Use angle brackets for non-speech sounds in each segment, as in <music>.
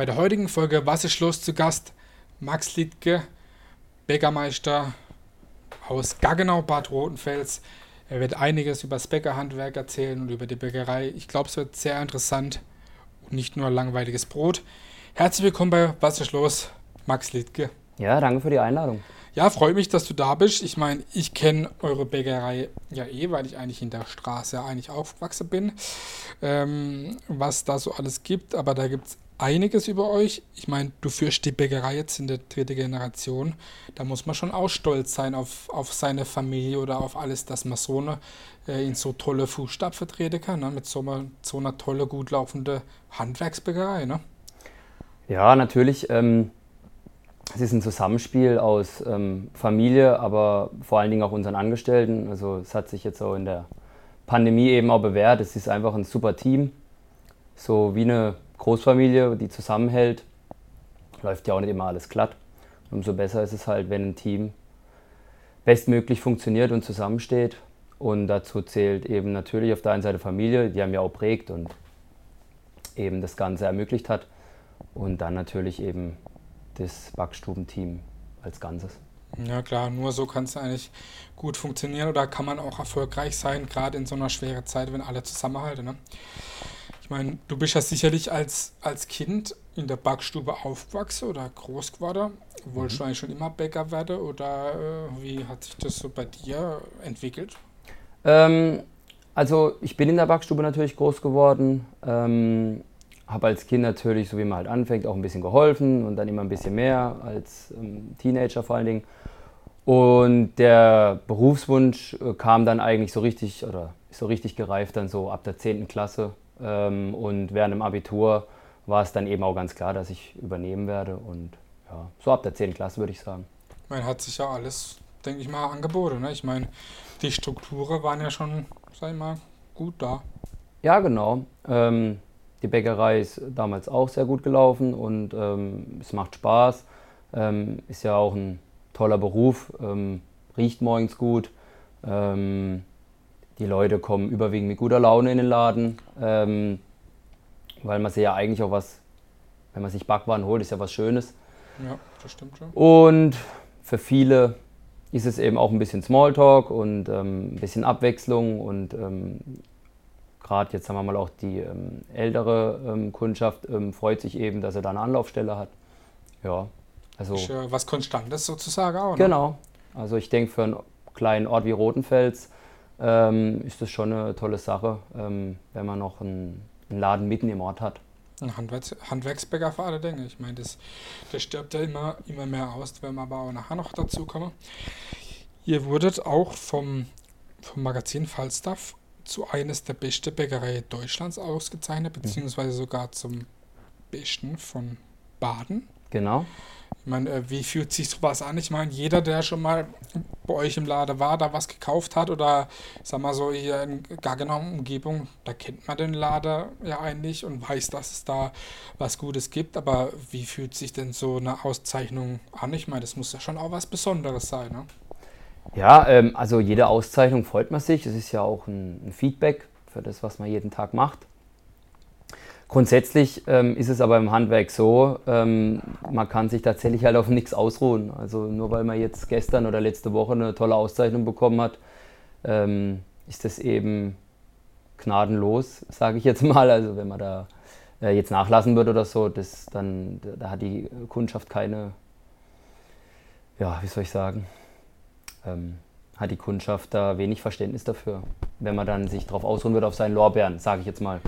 Bei der heutigen Folge Wasserschloss zu Gast Max Liedke, Bäckermeister aus Gaggenau, Bad Rotenfels. Er wird einiges über das Bäckerhandwerk erzählen und über die Bäckerei. Ich glaube, es wird sehr interessant und nicht nur langweiliges Brot. Herzlich willkommen bei Wasserschloss, Max Liedke. Ja, danke für die Einladung. Ja, freue mich, dass du da bist. Ich meine, ich kenne eure Bäckerei ja eh, weil ich eigentlich in der Straße eigentlich aufgewachsen bin, ähm, was da so alles gibt. Aber da gibt es einiges über euch. Ich meine, du führst die Bäckerei jetzt in der dritten Generation. Da muss man schon auch stolz sein auf, auf seine Familie oder auf alles, dass man so eine äh, in so tolle Fußstapfen treten kann, ne? mit so einer, so einer tolle, gut laufende Handwerksbäckerei. Ne? Ja, natürlich. Ähm es ist ein Zusammenspiel aus ähm, Familie, aber vor allen Dingen auch unseren Angestellten. Also es hat sich jetzt auch in der Pandemie eben auch bewährt. Es ist einfach ein super Team, so wie eine Großfamilie, die zusammenhält. Läuft ja auch nicht immer alles glatt. Umso besser ist es halt, wenn ein Team bestmöglich funktioniert und zusammensteht. Und dazu zählt eben natürlich auf der einen Seite Familie, die haben ja auch prägt und eben das Ganze ermöglicht hat. Und dann natürlich eben das Backstubenteam als Ganzes. Ja klar, nur so kann es eigentlich gut funktionieren oder kann man auch erfolgreich sein, gerade in so einer schweren Zeit, wenn alle zusammenhalten. Ne? Ich meine, du bist ja sicherlich als, als Kind in der Backstube aufgewachsen oder groß geworden. Wolltest mhm. du eigentlich schon immer Bäcker werden oder äh, wie hat sich das so bei dir entwickelt? Ähm, also ich bin in der Backstube natürlich groß geworden. Ähm, habe als Kind natürlich, so wie man halt anfängt, auch ein bisschen geholfen und dann immer ein bisschen mehr als ähm, Teenager vor allen Dingen. Und der Berufswunsch äh, kam dann eigentlich so richtig oder ist so richtig gereift dann so ab der 10. Klasse. Ähm, und während dem Abitur war es dann eben auch ganz klar, dass ich übernehmen werde. Und ja, so ab der 10. Klasse würde ich sagen. Man hat sich ja alles, denke ich mal, angeboten. Ne? Ich meine, die Strukturen waren ja schon, sag ich mal, gut da. Ja, genau. Ähm, die Bäckerei ist damals auch sehr gut gelaufen und ähm, es macht Spaß. Ähm, ist ja auch ein toller Beruf, ähm, riecht morgens gut. Ähm, die Leute kommen überwiegend mit guter Laune in den Laden, ähm, weil man sich ja eigentlich auch was, wenn man sich Backwaren holt, ist ja was Schönes. Ja, das stimmt schon. Und für viele ist es eben auch ein bisschen Smalltalk und ähm, ein bisschen Abwechslung und gerade jetzt sagen wir mal auch die ähm, ältere ähm, Kundschaft ähm, freut sich eben, dass er da eine Anlaufstelle hat. Ja, also was Konstantes sozusagen auch. Ne? Genau. Also ich denke für einen kleinen Ort wie Rotenfels ähm, ist das schon eine tolle Sache, ähm, wenn man noch einen, einen, Laden mitten im Ort hat. Ein Handwerks Handwerksbäcker für alle Dinge. Ich meine, das, das stirbt ja immer, immer mehr aus, wenn wir aber auch nachher noch dazu kommen. Ihr wurdet auch vom, vom Magazin Falstaff zu eines der besten Bäckereien Deutschlands ausgezeichnet, mhm. beziehungsweise sogar zum besten von Baden. Genau. Ich meine, äh, wie fühlt sich sowas an? Ich meine, jeder, der schon mal bei euch im Laden war, da was gekauft hat oder, sag mal so, hier in gar genommen Umgebung, da kennt man den Laden ja eigentlich und weiß, dass es da was Gutes gibt. Aber wie fühlt sich denn so eine Auszeichnung an? Ich meine, das muss ja schon auch was Besonderes sein, ne? Ja, ähm, also jede Auszeichnung freut man sich. Es ist ja auch ein, ein, Feedback für das, was man jeden Tag macht. Grundsätzlich ähm, ist es aber im Handwerk so, ähm, man kann sich tatsächlich halt auf nichts ausruhen. Also nur weil man jetzt gestern oder letzte Woche eine tolle Auszeichnung bekommen hat, ähm, ist das eben gnadenlos, sage ich jetzt <laughs> mal. Also wenn man da äh, jetzt nachlassen würde oder so, das dann, da hat die Kundschaft keine, ja, wie soll ich sagen, ähm, hat die Kundschaft da wenig Verständnis dafür, wenn man dann sich darauf ausruhen wird auf seinen Lorbeeren, sage ich jetzt mal.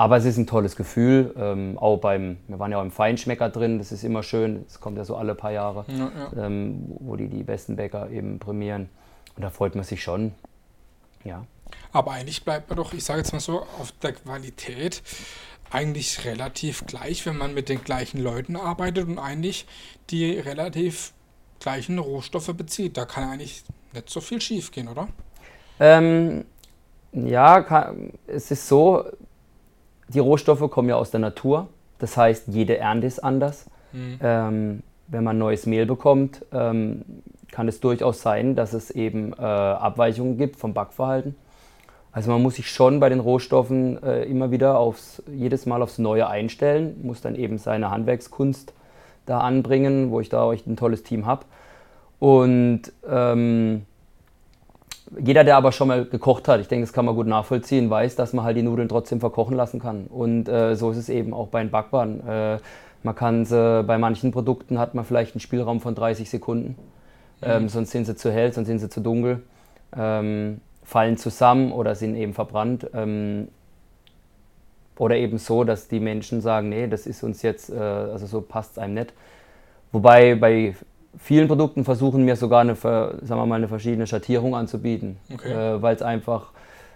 Aber es ist ein tolles Gefühl, ähm, auch beim, wir waren ja auch im Feinschmecker drin, das ist immer schön, es kommt ja so alle paar Jahre, ja, ja. Ähm, wo die die besten Bäcker eben prämieren. Und da freut man sich schon, ja. Aber eigentlich bleibt man doch, ich sage jetzt mal so, auf der Qualität eigentlich relativ gleich, wenn man mit den gleichen Leuten arbeitet und eigentlich die relativ gleichen Rohstoffe bezieht. Da kann eigentlich nicht so viel schief gehen, oder? Ähm, ja, kann, es ist so, die Rohstoffe kommen ja aus der Natur. Das heißt, jede Ernte ist anders. Mhm. Ähm, wenn man neues Mehl bekommt, ähm, kann es durchaus sein, dass es eben äh, Abweichungen gibt vom Backverhalten. Also man muss sich schon bei den Rohstoffen äh, immer wieder aufs, jedes Mal aufs Neue einstellen, muss dann eben seine Handwerkskunst da anbringen, wo ich da euch ein tolles Team habe. Und ähm, jeder, der aber schon mal gekocht hat, ich denke, das kann man gut nachvollziehen, weiß, dass man halt die Nudeln trotzdem verkochen lassen kann. Und äh, so ist es eben auch bei den Backwaren. Äh, man kann sie, bei manchen Produkten hat man vielleicht einen Spielraum von 30 Sekunden. Ähm, mhm. sonst sind sie zu hell, sonst sind sie zu dunkel. Ähm, fallen zusammen oder sind eben verbrannt. Ähm, oder eben so, dass die Menschen sagen, nee, das ist uns jetzt, äh, also so passt es einem nicht. Wobei bei vielen Produkten versuchen wir sogar eine, sagen wir mal, eine verschiedene Schattierung anzubieten, okay. äh, weil es einfach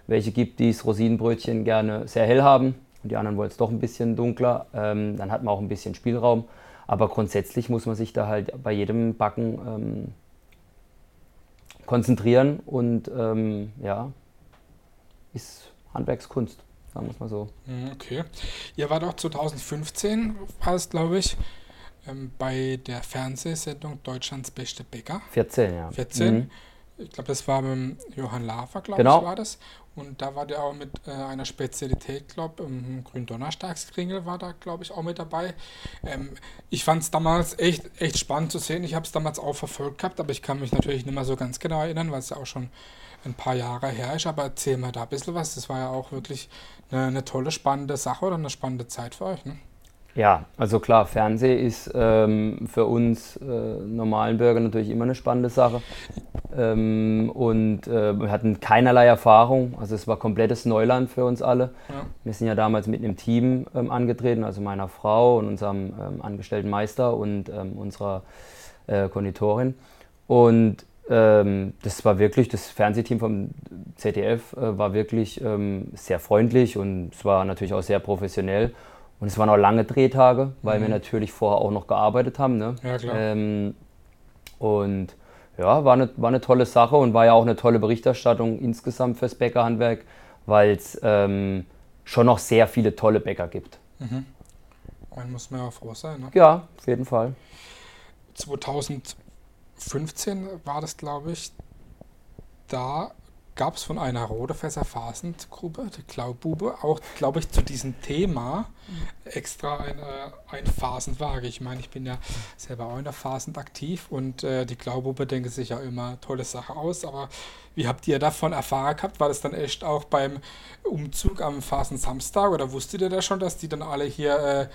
welche gibt, die das Rosinenbrötchen gerne sehr hell haben und die anderen wollen es doch ein bisschen dunkler. Ähm, dann hat man auch ein bisschen Spielraum. Aber grundsätzlich muss man sich da halt bei jedem Backen ähm, konzentrieren und ähm, ja, ist Handwerkskunst, sagen wir es mal so. Mhm, okay. Ihr wart auch 2015, war es glaube ich, ähm, bei der Fernsehsendung Deutschlands beste Bäcker. 14, ja. 14. Mhm. Ich glaube, das war mit Johann Lafer, glaube genau. ich, war das. Und da war der auch mit äh, einer Spezialität, glaube ich, im Gründonnerstagskringel war da, glaube ich, auch mit dabei. Ähm, ich fand es damals echt, echt spannend zu sehen. Ich habe es damals auch verfolgt gehabt, aber ich kann mich natürlich nicht mehr so ganz genau erinnern, weil es ja auch schon ein paar Jahre her ist. Aber erzähl mal da ein bisschen was. Das war ja auch wirklich eine, eine tolle, spannende Sache oder eine spannende Zeit für euch. Ne? Ja, also klar, Fernsehen ist ähm, für uns äh, normalen Bürger natürlich immer eine spannende Sache. Ähm, und äh, wir hatten keinerlei Erfahrung, also es war komplettes Neuland für uns alle. Ja. Wir sind ja damals mit einem Team ähm, angetreten, also meiner Frau und unserem ähm, angestellten Meister und ähm, unserer äh, Konditorin. Und ähm, das war wirklich, das Fernsehteam vom ZDF äh, war wirklich sehr freundlich und es war natürlich auch sehr professionell. Und es waren auch lange Drehtage, weil mhm. wir natürlich vorher auch noch gearbeitet haben. Ne? Ja, klar. Ähm, und ja, war eine, war eine tolle Sache und war ja auch eine tolle Berichterstattung insgesamt fürs Bäckerhandwerk, weil es ähm, schon noch sehr viele tolle Bäcker gibt. Mhm. Man muss man ja froh sein. Ne? Ja, auf jeden Fall. 2015 war das, glaube ich. Da gab es von einer Rodefässer Phasengruppe, die Klaubube, auch, glaube ich, zu diesem Thema extra eine, ein Phasenwaage. Ich meine, ich bin ja selber auch in der Phasend aktiv und äh, die Klaubube denke sich ja immer tolle Sache aus, aber wie habt ihr davon erfahren gehabt? War das dann echt auch beim Umzug am Phasen Samstag oder wusstet ihr da schon, dass die dann alle hier äh,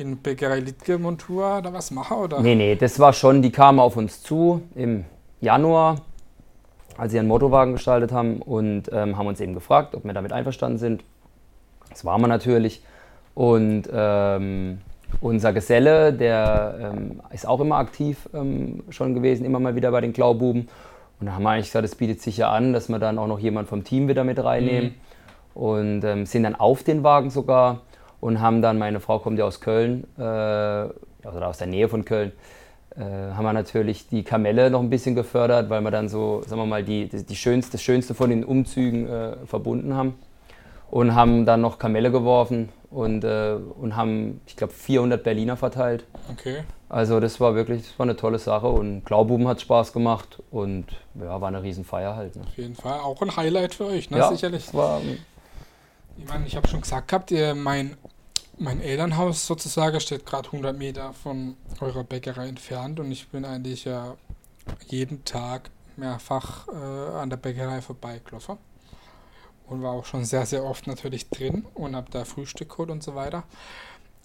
in Bäckerei Littke Montur da was machen? Oder? Nee, nee, das war schon, die kamen auf uns zu im Januar als sie einen Motorwagen gestaltet haben und ähm, haben uns eben gefragt, ob wir damit einverstanden sind. Das waren wir natürlich. Und ähm, unser Geselle, der ähm, ist auch immer aktiv ähm, schon gewesen, immer mal wieder bei den Klaububen. Und da haben wir eigentlich gesagt, es bietet sich ja an, dass wir dann auch noch jemand vom Team wieder mit reinnehmen. Mhm. Und ähm, sind dann auf den Wagen sogar und haben dann, meine Frau kommt ja aus Köln, äh, also aus der Nähe von Köln, haben wir natürlich die Kamelle noch ein bisschen gefördert, weil wir dann so, sagen wir mal, die, die, schönste, das Schönste von den Umzügen äh, verbunden haben. Und haben dann noch Kamelle geworfen und, äh, und haben, ich glaube, 400 Berliner verteilt. Okay. Also das war wirklich, das war eine tolle Sache und Glaububen hat Spaß gemacht und ja, war eine Riesenfeier halt. Ne? Auf jeden Fall, auch ein Highlight für euch, ne? Ja, sicherlich. War, ich meine, ich habe schon gesagt habt ihr mein mein Elternhaus sozusagen steht gerade 100 Meter von eurer Bäckerei entfernt und ich bin eigentlich ja jeden Tag mehrfach äh, an der Bäckerei vorbeigelaufen und war auch schon sehr, sehr oft natürlich drin und habe da Frühstück geholt und so weiter.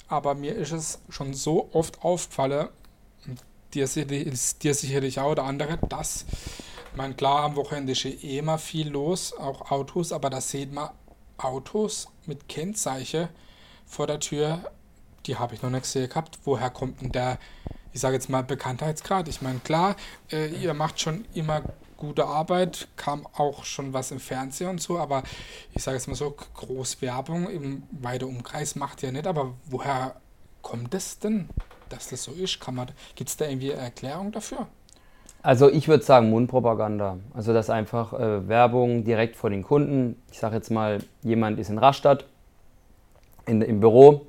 Aber mir ist es schon so oft aufgefallen, dir, dir sicherlich auch oder andere, dass man klar am Wochenende ist eh immer viel los, auch Autos, aber da sieht man Autos mit Kennzeichen, vor der Tür, die habe ich noch nicht gesehen gehabt. Woher kommt denn der, ich sage jetzt mal, Bekanntheitsgrad? Ich meine, klar, äh, ihr macht schon immer gute Arbeit, kam auch schon was im Fernsehen und so, aber ich sage jetzt mal so, Großwerbung im weiteren Umkreis macht ihr nicht, aber woher kommt es denn, dass das so ist? Gibt es da irgendwie eine Erklärung dafür? Also ich würde sagen Mundpropaganda. Also das einfach äh, Werbung direkt vor den Kunden. Ich sage jetzt mal, jemand ist in Rastatt, in, im Büro,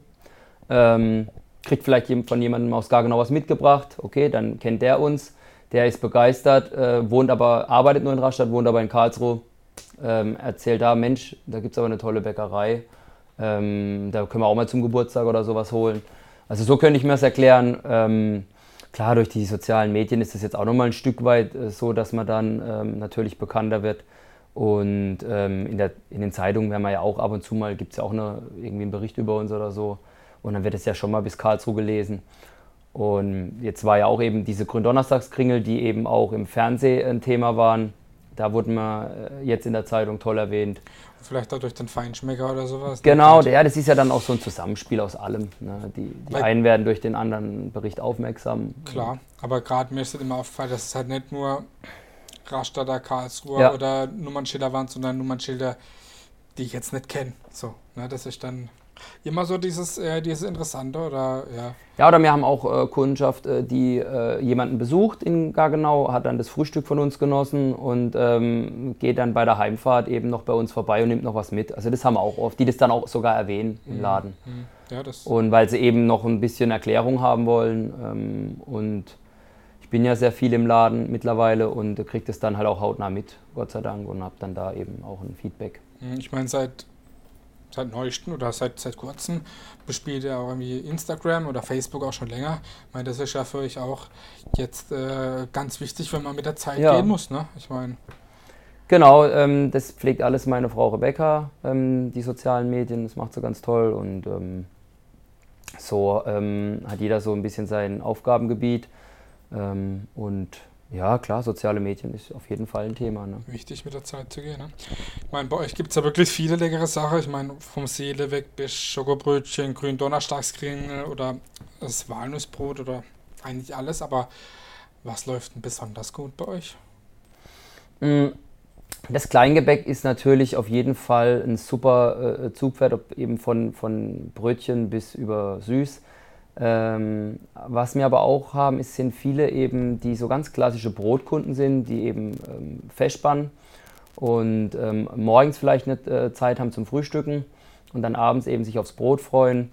ähm, kriegt vielleicht von jemandem aus Gargenau was mitgebracht, okay, dann kennt der uns, der ist begeistert, äh, wohnt aber, arbeitet nur in Rastatt, wohnt aber in Karlsruhe, ähm, erzählt da, Mensch, da gibt es aber eine tolle Bäckerei, ähm, da können wir auch mal zum Geburtstag oder sowas holen. Also so könnte ich mir das erklären. Ähm, klar, durch die sozialen Medien ist es jetzt auch nochmal ein Stück weit äh, so, dass man dann ähm, natürlich bekannter wird. Und ähm, in, der, in den Zeitungen werden wir ja auch ab und zu mal, gibt es ja auch eine, irgendwie einen Bericht über uns oder so. Und dann wird es ja schon mal bis Karlsruhe gelesen. Und jetzt war ja auch eben diese Gründonnerstagskringel, die eben auch im Fernsehen ein Thema waren. Da wurden wir äh, jetzt in der Zeitung toll erwähnt. Vielleicht auch durch den Feinschmecker oder sowas. Genau, ja, das ist ja dann auch so ein Zusammenspiel aus allem. Ne? Die, die einen werden durch den anderen Bericht aufmerksam. Klar, aber gerade mir ist es immer aufgefallen, dass es halt nicht nur Rastatter, Karlsruhe ja. oder Nummernschilder waren, sondern Nummernschilder, die ich jetzt nicht kenne. So, ne, das ist dann immer so dieses, äh, dieses Interessante oder ja. Ja, oder wir haben auch äh, Kundschaft, äh, die äh, jemanden besucht in Gargenau, hat dann das Frühstück von uns genossen und ähm, geht dann bei der Heimfahrt eben noch bei uns vorbei und nimmt noch was mit. Also das haben wir auch oft, die das dann auch sogar erwähnen im mhm. Laden. Mhm. Ja, und weil sie eben noch ein bisschen Erklärung haben wollen ähm, und bin ja sehr viel im Laden mittlerweile und kriege das dann halt auch hautnah mit, Gott sei Dank, und habe dann da eben auch ein Feedback. Mhm, ich meine, seit seit neuestem oder seit, seit kurzem bespielt er auch irgendwie Instagram oder Facebook auch schon länger. Ich meine, das ist ja für euch auch jetzt äh, ganz wichtig, wenn man mit der Zeit ja. gehen muss, ne? Ich meine. Genau, ähm, das pflegt alles meine Frau Rebecca, ähm, die sozialen Medien, das macht sie ganz toll und ähm, so ähm, hat jeder so ein bisschen sein Aufgabengebiet ähm, und ja, klar, soziale Medien ist auf jeden Fall ein Thema. Ne? Wichtig mit der Zeit zu gehen. Ne? Ich meine, bei euch gibt es ja wirklich viele leckere Sachen. Ich meine, vom Seele weg bis Schokobrötchen, grün Donnerstagskringel oder das Walnussbrot oder eigentlich alles. Aber was läuft denn besonders gut bei euch? Mm, das Kleingebäck ist natürlich auf jeden Fall ein super äh, Zugpferd, eben von, von Brötchen bis über süß. Ähm, was wir aber auch haben, ist, sind viele eben, die so ganz klassische Brotkunden sind, die eben ähm, festspannen und ähm, morgens vielleicht nicht äh, Zeit haben zum Frühstücken und dann abends eben sich aufs Brot freuen.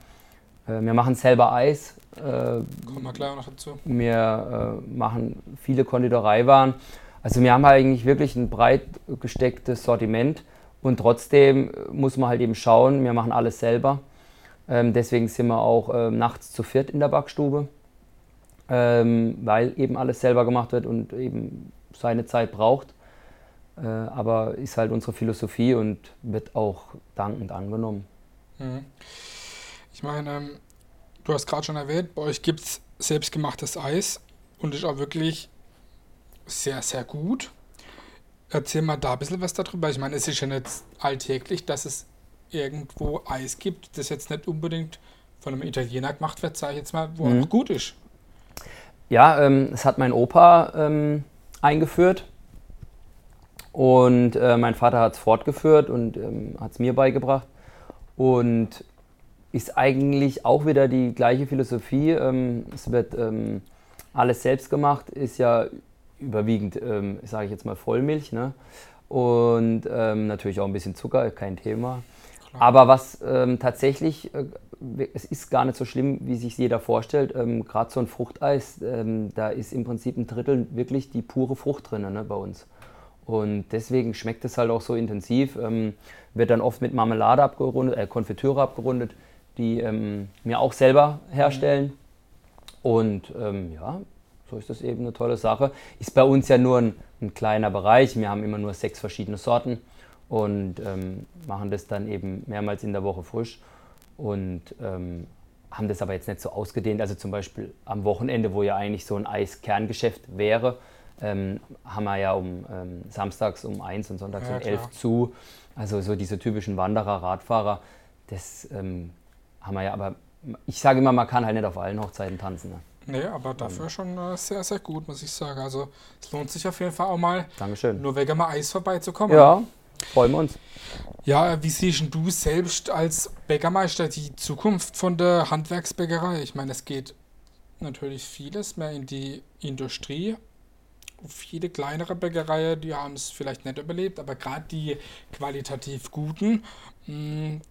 Äh, wir machen selber Eis. Äh, Kommen wir gleich noch dazu. Wir äh, machen viele Konditoreiwaren. Also wir haben eigentlich wirklich ein breit gestecktes Sortiment und trotzdem muss man halt eben schauen, wir machen alles selber. Ähm, deswegen sind wir auch ähm, nachts zu viert in der Backstube, ähm, weil eben alles selber gemacht wird und eben seine Zeit braucht. Äh, aber ist halt unsere Philosophie und wird auch dankend angenommen. Mhm. Ich meine, ähm, du hast gerade schon erwähnt, bei euch gibt es selbstgemachtes Eis und ist auch wirklich sehr, sehr gut. Erzähl mal da ein bisschen was darüber. Ich meine, es ist ja nicht alltäglich, dass es irgendwo Eis gibt, das jetzt nicht unbedingt von einem Italiener gemacht wird, sage ich jetzt mal, wo mhm. auch gut ist. Ja, ähm, das hat mein Opa ähm, eingeführt und äh, mein Vater hat es fortgeführt und ähm, hat es mir beigebracht und ist eigentlich auch wieder die gleiche Philosophie. Ähm, es wird ähm, alles selbst gemacht, ist ja überwiegend, ähm, sage ich jetzt mal, Vollmilch ne? und natürlich auch ein bisschen Zucker, kein Thema. Aber was ähm, tatsächlich, äh, es ist gar nicht so schlimm, wie sich jeder vorstellt. Ähm, Gerade so ein Fruchteis, ähm, da ist im Prinzip ein Drittel wirklich die pure Frucht drin ne, bei uns. Und deswegen schmeckt es halt auch so intensiv. Ähm, wird dann oft mit Marmelade abgerundet, äh, Konfitüre abgerundet, die ähm, wir auch selber herstellen. Mhm. Und ähm, ja, so ist das eben eine tolle Sache. Ist bei uns ja nur ein, ein kleiner Bereich. Wir haben immer nur sechs verschiedene Sorten und ähm, machen das dann eben mehrmals in der Woche frisch und ähm, haben das aber jetzt nicht so ausgedehnt. Also zum Beispiel am Wochenende, wo ja eigentlich so ein Eiskerngeschäft wäre, ähm, haben wir ja um ähm, samstags um 1 und sonntags ja, um 11 zu. Also so diese typischen Wanderer, Radfahrer, das ähm, haben wir ja, aber ich sage immer, man kann halt nicht auf allen Hochzeiten tanzen. Ne? Nee, aber dafür schon äh, sehr, sehr gut, muss ich sagen. Also es lohnt sich auf jeden Fall auch mal, Dankeschön. nur wegen mal Eis vorbeizukommen. Ja, Freuen wir uns. Ja, wie siehst du selbst als Bäckermeister die Zukunft von der Handwerksbäckerei? Ich meine, es geht natürlich vieles mehr in die Industrie. Viele kleinere Bäckereien, die haben es vielleicht nicht überlebt, aber gerade die qualitativ guten, hm,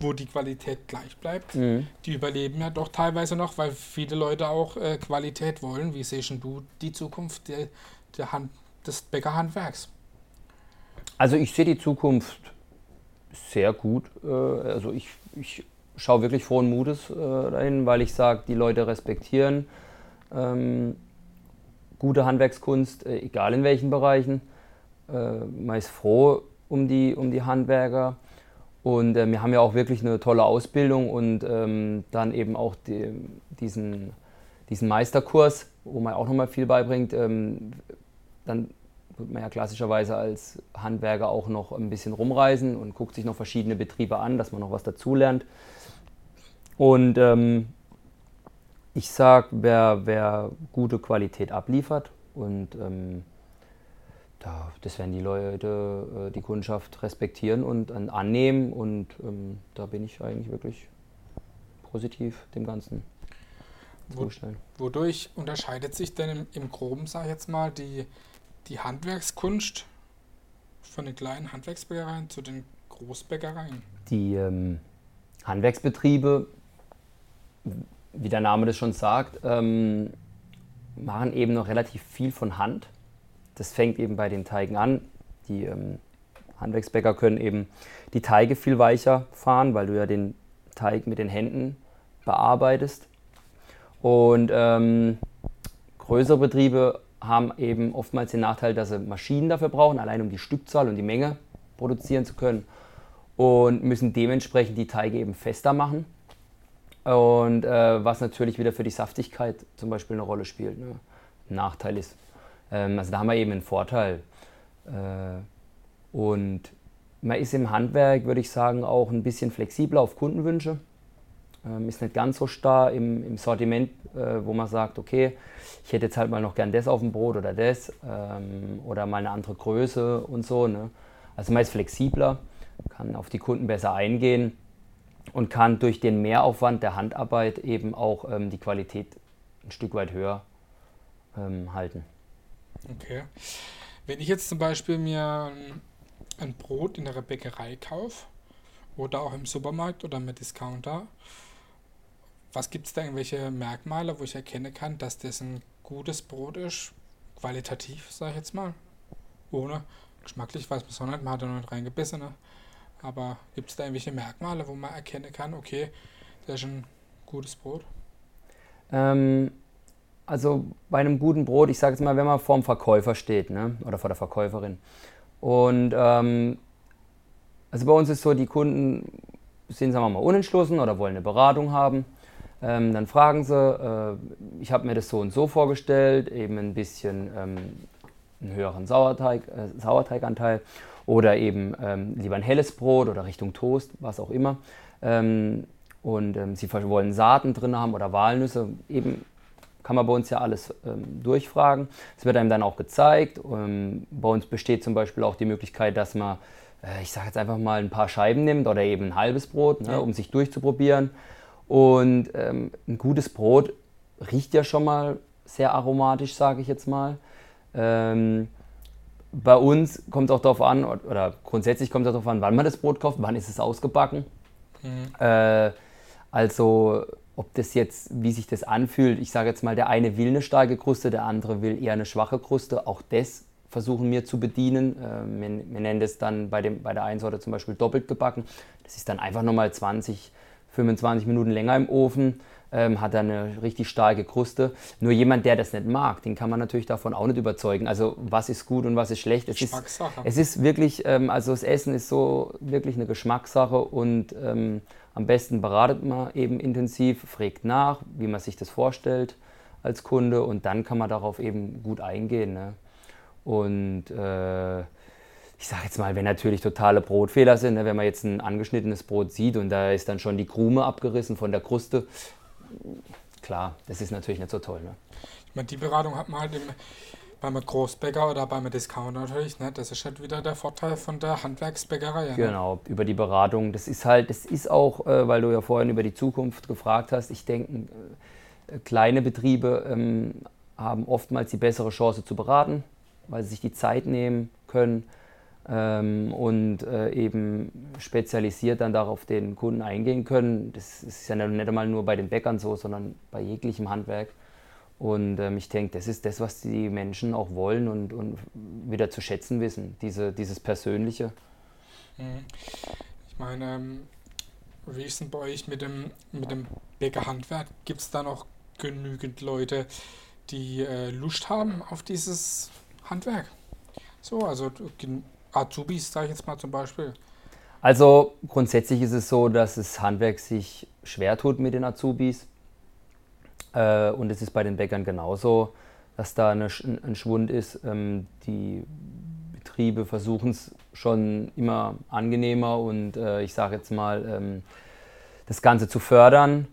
wo die Qualität gleich bleibt, mhm. die überleben ja doch teilweise noch, weil viele Leute auch äh, Qualität wollen. Wie siehst du die Zukunft der, der Hand, des Bäckerhandwerks? Also ich sehe die Zukunft sehr gut. Äh, also ich, ich schaue wirklich frohen Mutes äh, dahin, weil ich sage, die Leute respektieren ähm, gute Handwerkskunst, äh, egal in welchen Bereichen. Äh, man ist froh um die, um die Handwerker. Und äh, wir haben ja auch wirklich eine tolle Ausbildung und ähm, dann eben auch die, diesen, diesen Meisterkurs, wo man auch nochmal viel beibringt. Ähm, dann wird man ja klassischerweise als Handwerker auch noch ein bisschen rumreisen und guckt sich noch verschiedene Betriebe an, dass man noch was dazulernt. Und ähm, ich sage, wer, wer gute Qualität abliefert und ähm, da, das werden die Leute, äh, die Kundschaft respektieren und äh, annehmen und ähm, da bin ich eigentlich wirklich positiv dem Ganzen Wo, Wodurch unterscheidet sich denn im, im Groben, sage ich jetzt mal, die, die Handwerkskunst von den kleinen Handwerksbäckereien zu den Großbäckereien? Die ähm, Handwerksbetriebe, wie der Name das schon sagt, ähm, machen eben noch relativ viel von Hand. Das fängt eben bei den Teigen an. Die ähm, Handwerksbäcker können eben die Teige viel weicher fahren, weil du ja den Teig mit den Händen bearbeitest. Und ähm, größere Betriebe haben eben oftmals den Nachteil, dass sie Maschinen dafür brauchen, allein um die Stückzahl und die Menge produzieren zu können. Und müssen dementsprechend die Teige eben fester machen. Und äh, was natürlich wieder für die Saftigkeit zum Beispiel eine Rolle spielt. Ne? Ein Nachteil ist. Ähm, also da haben wir eben einen Vorteil. Äh, und man ist im Handwerk, würde ich sagen, auch ein bisschen flexibler auf Kundenwünsche. Ähm, ist nicht ganz so starr im, im Sortiment, äh, wo man sagt, okay, ich hätte jetzt halt mal noch gern das auf dem Brot oder das ähm, oder mal eine andere Größe und so. Ne? Also man ist flexibler, kann auf die Kunden besser eingehen und kann durch den Mehraufwand der Handarbeit eben auch ähm, die Qualität ein Stück weit höher ähm, halten. Okay. Wenn ich jetzt zum Beispiel mir ein Brot in der Bäckerei kaufe oder auch im Supermarkt oder im Discounter, was gibt es da irgendwelche Merkmale, wo ich erkennen kann, dass das ein gutes Brot ist, qualitativ, sage ich jetzt mal, ohne geschmacklich weiß man es auch nicht, man hat ja noch nicht reingebissen, ne? aber gibt es da irgendwelche Merkmale, wo man erkennen kann, okay, das ist ein gutes Brot? Ähm, also bei einem guten Brot, ich sage jetzt mal, wenn man vor dem Verkäufer steht ne? oder vor der Verkäuferin und ähm, also bei uns ist so, die Kunden sind, sagen wir mal, unentschlossen oder wollen eine Beratung haben ähm, dann fragen sie, äh, ich habe mir das so und so vorgestellt, eben ein bisschen ähm, einen höheren Sauerteig, äh, Sauerteiganteil oder eben ähm, lieber ein helles Brot oder Richtung Toast, was auch immer. Ähm, und ähm, sie wollen Saaten drin haben oder Walnüsse, eben kann man bei uns ja alles ähm, durchfragen. Es wird einem dann auch gezeigt. bei uns besteht zum Beispiel auch die Möglichkeit, dass man, äh, ich sage jetzt einfach mal, ein paar Scheiben nimmt oder eben ein halbes Brot, ne, um sich durchzuprobieren. Und ähm, ein gutes Brot riecht ja schon mal sehr aromatisch, sage ich jetzt mal. Ähm, bei uns kommt es auch darauf an, oder grundsätzlich kommt es darauf an, wann man das Brot kauft, wann ist es ausgebacken. Mhm. Äh, also ob das jetzt, wie sich das anfühlt, ich sage jetzt mal, der eine will eine starke Kruste, der andere will eher eine schwache Kruste, auch das versuchen wir zu bedienen. Äh, wir, wir, nennen das dann bei, dem, bei der einen Sorte zum Beispiel doppelt gebacken. Das ist dann einfach nochmal 20, 25 Minuten länger im Ofen, ähm, hat dann eine richtig starke Kruste. Nur jemand, der das nicht mag, den kann man natürlich davon auch nicht überzeugen. Also was ist gut und was ist schlecht. Es, ist, es ist wirklich, ähm, also das Essen ist so wirklich eine Geschmackssache und ähm, am besten beratet man eben intensiv, fragt nach, wie man sich das vorstellt als Kunde und dann kann man darauf eben gut eingehen. Ne? Und äh, ich sage jetzt mal, wenn natürlich totale Brotfehler sind, ne, wenn man jetzt ein angeschnittenes Brot sieht und da ist dann schon die Krume abgerissen von der Kruste, klar, das ist natürlich nicht so toll. Ne? Ich meine, die Beratung hat man halt im, beim Großbäcker oder beim Discounter natürlich, ne? das ist halt wieder der Vorteil von der Handwerksbäckerei. Ne? Genau, über die Beratung. Das ist halt, das ist auch, äh, weil du ja vorhin über die Zukunft gefragt hast, ich denke, äh, kleine Betriebe ähm, haben oftmals die bessere Chance zu beraten, weil sie sich die Zeit nehmen können ähm, und äh, eben spezialisiert dann darauf den Kunden eingehen können. Das ist ja nicht einmal nur bei den Bäckern so, sondern bei jeglichem Handwerk. Und ähm, ich denke, das ist das, was die Menschen auch wollen und, und wieder zu schätzen wissen, diese, dieses Persönliche. Mhm. Ich meine, ähm, wie ist denn bei euch mit dem, mit dem Bäckerhandwerk? Gibt es da noch genügend Leute, die äh, Lust haben auf dieses Handwerk? So, also Azubis, sage ich jetzt mal zum Beispiel. Also grundsätzlich ist es so, dass das Handwerk sich schwer tut mit den Azubis. Äh, und es ist bei den Bäckern genauso, dass da ein Schwund ist. Ähm, die Betriebe versuchen es schon immer angenehmer und äh, ich sage jetzt mal, ähm, das Ganze zu fördern.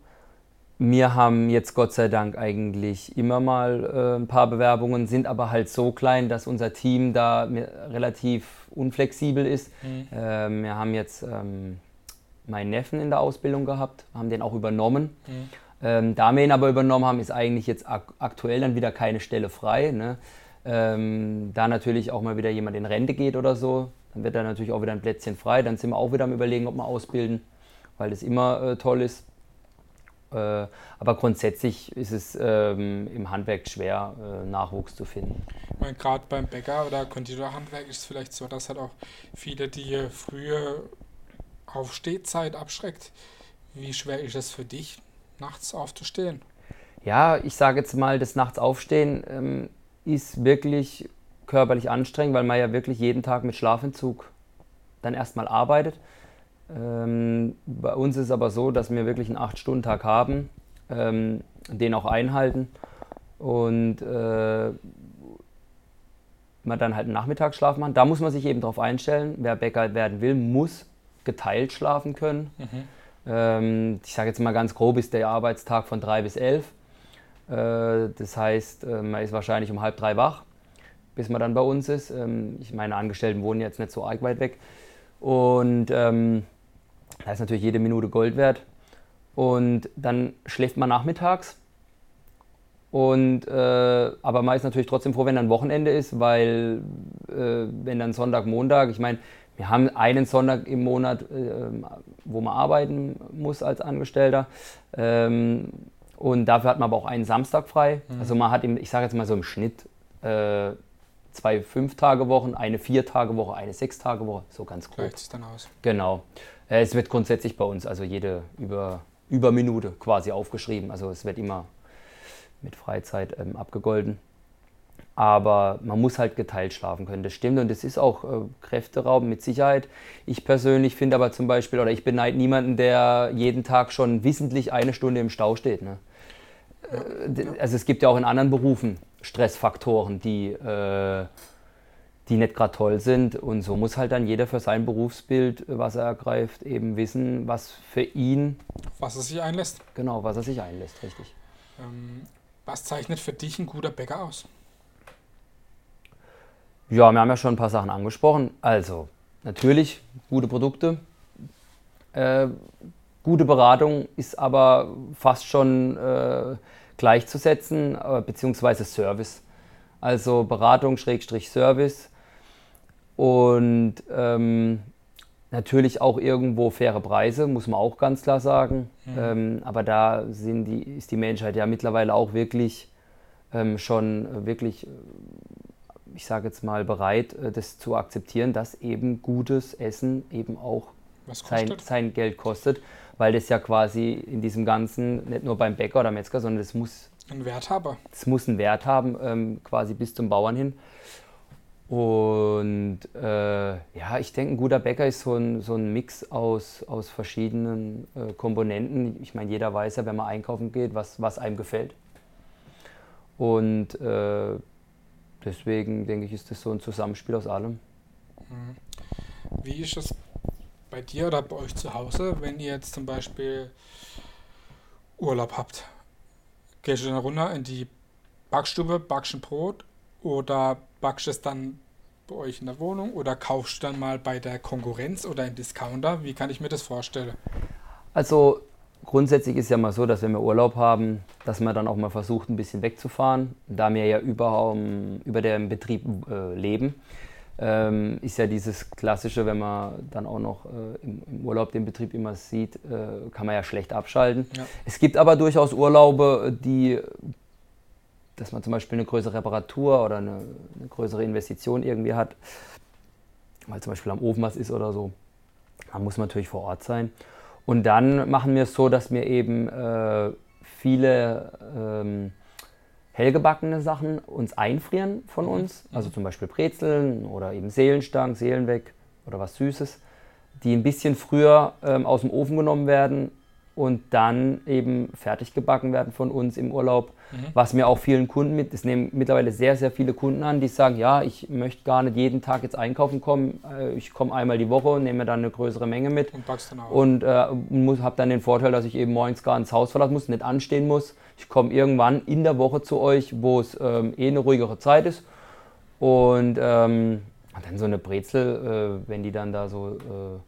Wir haben jetzt Gott sei Dank eigentlich immer mal äh, ein paar Bewerbungen, sind aber halt so klein, dass unser Team da relativ unflexibel ist. Mhm. Ähm, wir haben jetzt ähm, meinen Neffen in der Ausbildung gehabt, haben den auch übernommen. Mhm. Ähm, da wir ihn aber übernommen haben, ist eigentlich jetzt ak aktuell dann wieder keine Stelle frei. Ne? Ähm, da natürlich auch mal wieder jemand in Rente geht oder so, dann wird da natürlich auch wieder ein Plätzchen frei. Dann sind wir auch wieder am Überlegen, ob wir ausbilden, weil das immer äh, toll ist. Äh, aber grundsätzlich ist es ähm, im Handwerk schwer, äh, Nachwuchs zu finden. Ich meine, gerade beim Bäcker oder Konditorhandwerk ist es vielleicht so, dass halt auch viele die frühe Aufstehzeit abschreckt. Wie schwer ist es für dich, nachts aufzustehen? Ja, ich sage jetzt mal, das Nachts aufstehen ähm, ist wirklich körperlich anstrengend, weil man ja wirklich jeden Tag mit Schlafentzug dann erstmal arbeitet. Ähm, bei uns ist es aber so, dass wir wirklich einen 8-Stunden-Tag haben, ähm, den auch einhalten und äh, man dann halt einen Nachmittagsschlaf machen. Da muss man sich eben darauf einstellen, wer Bäcker werden will, muss geteilt schlafen können. Mhm. Ähm, ich sage jetzt mal ganz grob, ist der Arbeitstag von 3 bis 11. Äh, das heißt, äh, man ist wahrscheinlich um halb drei wach, bis man dann bei uns ist. Ähm, ich meine, Angestellten wohnen jetzt nicht so arg weit weg. Und ähm, da ist natürlich jede Minute Gold wert. Und dann schläft man nachmittags. Und, äh, aber man ist natürlich trotzdem froh, wenn dann Wochenende ist, weil äh, wenn dann Sonntag, Montag, ich meine, wir haben einen Sonntag im Monat, äh, wo man arbeiten muss als Angestellter. Ähm, und dafür hat man aber auch einen Samstag frei. Mhm. Also man hat, im, ich sage jetzt mal so im Schnitt, äh, zwei Fünf-Tage-Wochen, eine Vier-Tage-Woche, eine Sechs-Tage-Woche, so ganz grob. Gleicht es dann aus. Genau. Äh, es wird grundsätzlich bei uns, also jede über, über Minute quasi aufgeschrieben. Also es wird immer mit Freizeit ähm, abgegolten. Aber man muss halt geteilt schlafen können, das stimmt. Und das ist auch äh, Kräfteraum mit Sicherheit. Ich persönlich finde aber zum Beispiel, oder ich beneide niemanden, der jeden Tag schon wissentlich eine Stunde im Stau steht. Ne? Äh, also es gibt ja auch in anderen Berufen Stressfaktoren, die, äh, die nicht gerade toll sind. Und so muss halt dann jeder für sein Berufsbild, was er ergreift, eben wissen, was für ihn. Was er sich einlässt. Genau, was er sich einlässt, richtig. Ähm, was zeichnet für dich ein guter Bäcker aus? Ja, wir haben ja schon ein paar Sachen angesprochen. Also, natürlich gute Produkte. Äh, gute Beratung ist aber fast schon äh, gleichzusetzen, äh, beziehungsweise Service. Also Beratung, Schrägstrich Service. Und ähm, natürlich auch irgendwo faire Preise, muss man auch ganz klar sagen. Mhm. Ähm, aber da sind die, ist die Menschheit ja mittlerweile auch wirklich ähm, schon wirklich ich sage jetzt mal, bereit, äh, das zu akzeptieren, dass eben gutes Essen eben auch sein, sein, Geld kostet, weil das ja quasi in diesem Ganzen, nicht nur beim Bäcker oder Metzger, sondern das muss einen Wert haben. Es muss einen Wert haben, ähm, quasi bis zum Bauern hin. Und äh, ja, ich denke, ein guter Bäcker ist so ein, so ein Mix aus, aus verschiedenen äh, Komponenten. Ich meine, jeder weiß ja, wenn man einkaufen geht, was, was einem gefällt. Und äh, deswegen denke ich, ist das so ein Zusammenspiel aus allem. Mhm. Wie ist es bei dir oder bei euch zu Hause, wenn ihr jetzt zum Beispiel Urlaub habt? Gehst du dann runter in die Backstube, backst ein Brot oder backst es dann bei euch in der Wohnung oder kaufst du dann mal bei der Konkurrenz oder im Discounter? Wie kann ich mir das vorstellen? Also Grundsätzlich ist ja mal so, dass wenn wir Urlaub haben, dass man dann auch mal versucht, ein bisschen wegzufahren. Da wir ja über, über den Betrieb äh, leben, ähm, ist ja dieses Klassische, wenn man dann auch noch äh, im, im, Urlaub den Betrieb immer sieht, äh, kann man ja schlecht abschalten. Ja. Es gibt aber durchaus Urlaube, die dass man zum Beispiel eine größere Reparatur oder eine, eine größere Investition irgendwie hat, weil zum Beispiel am Ofen was ist oder so, dann muss man natürlich vor Ort sein. Und dann machen wir es so, dass wir eben äh, viele ähm, hellgebackene Sachen uns einfrieren von uns, mhm. also zum Beispiel Brezeln oder eben Seelenstangen, Seelenweg oder was Süßes, die ein bisschen früher ähm, aus dem Ofen genommen werden und dann eben fertig gebacken werden von uns im Urlaub, mhm. was mir auch vielen Kunden mit, es nehmen mittlerweile sehr, sehr viele Kunden an, die sagen, ja, ich möchte gar nicht jeden Tag jetzt einkaufen kommen, äh, ich komme einmal die Woche und nehme mir dann eine größere Menge mit und, dann auch. und äh, habe dann den Vorteil, dass ich eben morgens gar ins Haus verlassen muss, nicht anstehen muss. Ich komme irgendwann in der Woche zu euch, wo es ähm, eh eine ruhigere Zeit ist und ähm, dann so eine Brezel, äh, wenn die dann da so äh,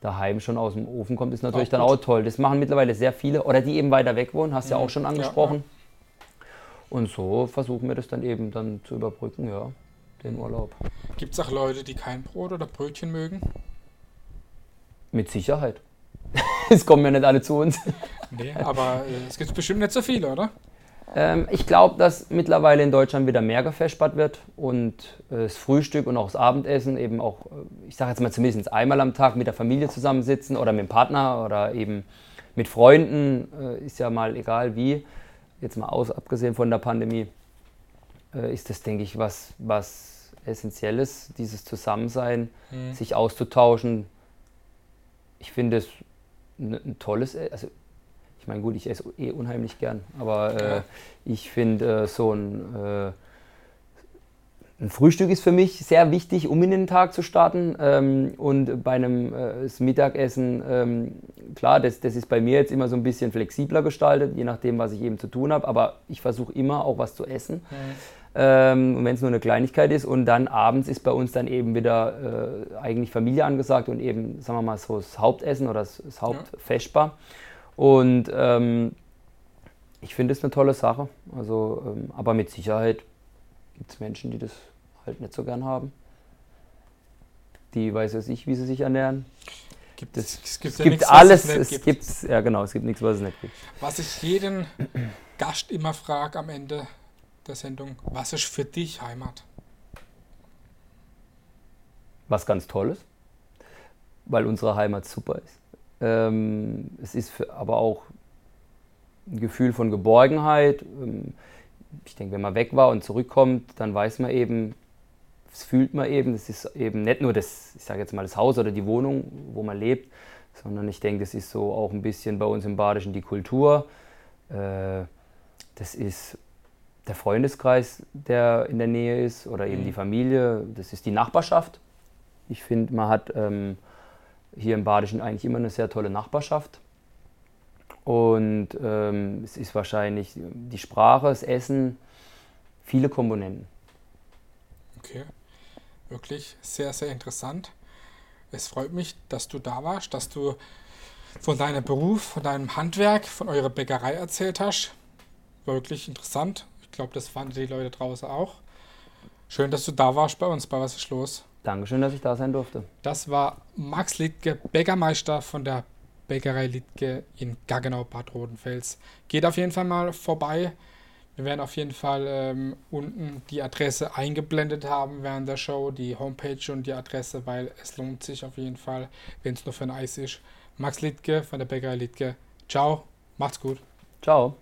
daheim schon aus dem Ofen kommt, ist natürlich auch dann auch toll. Das machen mittlerweile sehr viele oder die eben weiter weg wohnen, hast du mhm. ja auch schon angesprochen. Ja, ja. Und so versuchen wir das dann eben dann zu überbrücken, ja, den Urlaub. Gibt es auch Leute, die kein Brot oder Brötchen mögen? Mit Sicherheit. <laughs> es kommen ja nicht alle zu uns. Nee, aber äh, es gibt bestimmt nicht so viele, oder? Ähm, ich glaube, dass mittlerweile in Deutschland wieder mehr gefespert wird und äh, das Frühstück und auch das Abendessen eben auch, äh, ich sage jetzt mal zumindest einmal am Tag mit der Familie zusammensitzen oder mit dem Partner oder eben mit Freunden, äh, ist ja mal egal wie, jetzt mal aus, abgesehen von der Pandemie, äh, ist das, denke ich, was, was Essentielles, dieses Zusammensein, mhm. sich auszutauschen. Ich finde es ein, ein tolles, also ich meine, gut, ich esse eh unheimlich gern, aber äh, ich finde äh, so ein, äh, ein, Frühstück ist für mich sehr wichtig, um in den Tag zu starten. Ähm, und bei einem äh, Mittagessen, ähm, klar, das, das ist bei mir jetzt immer so ein bisschen flexibler gestaltet, je nachdem, was ich eben zu tun habe, aber ich versuche immer auch was zu essen. Mhm. Ähm, wenn es nur eine Kleinigkeit ist und dann abends ist bei uns dann eben wieder äh, eigentlich Familie angesagt und eben, sagen wir mal, so das Hauptessen oder das, das Hauptfeschbar. Ja. Und ähm, ich finde es eine tolle Sache. Also, ähm, aber mit Sicherheit gibt es Menschen, die das halt nicht so gern haben. Die weiß ja ich, wie sie sich ernähren. Gibt es, es gibt, es ja gibt nichts, alles. Es, es gibt. ja genau, es gibt nichts, was es nicht gibt. Was ich jeden Gast immer frage am Ende der Sendung, was ist für dich Heimat? Was ganz Tolles, weil unsere Heimat super ist. Ähm, es ist für, aber auch ein Gefühl von Geborgenheit. Ähm, ich denke, wenn man weg war und zurückkommt, dann weiß man eben, das fühlt man eben, das ist eben nicht nur das, ich sage jetzt mal das Haus oder die Wohnung, wo man lebt, sondern ich denke, das ist so auch ein bisschen bei uns im Badischen die Kultur. Äh, das ist der Freundeskreis, der in der Nähe ist oder eben die mhm. Familie, das ist die Nachbarschaft. Ich finde, man hat ähm, hier im Badischen eigentlich immer eine sehr tolle Nachbarschaft. Und ähm, es ist wahrscheinlich die Sprache, das Essen, viele Komponenten. Okay, wirklich sehr, sehr interessant. Es freut mich, dass du da warst, dass du von deinem Beruf, von deinem Handwerk, von eurer Bäckerei erzählt hast. Wirklich interessant. Ich glaube, das fanden die Leute draußen auch. Schön, dass du da warst bei uns bei Was ist los? Dankeschön, dass ich da sein durfte. Das war Max Littke, Bäckermeister von der Bäckerei Littke in Gaggenau, Bad Rodenfels. Geht auf jeden Fall mal vorbei. Wir werden auf jeden Fall ähm, unten die Adresse eingeblendet haben während der Show, die Homepage und die Adresse, weil es lohnt sich auf jeden Fall, wenn es nur für ein Eis ist. Max Littke von der Bäckerei Littke. Ciao, macht's gut. Ciao.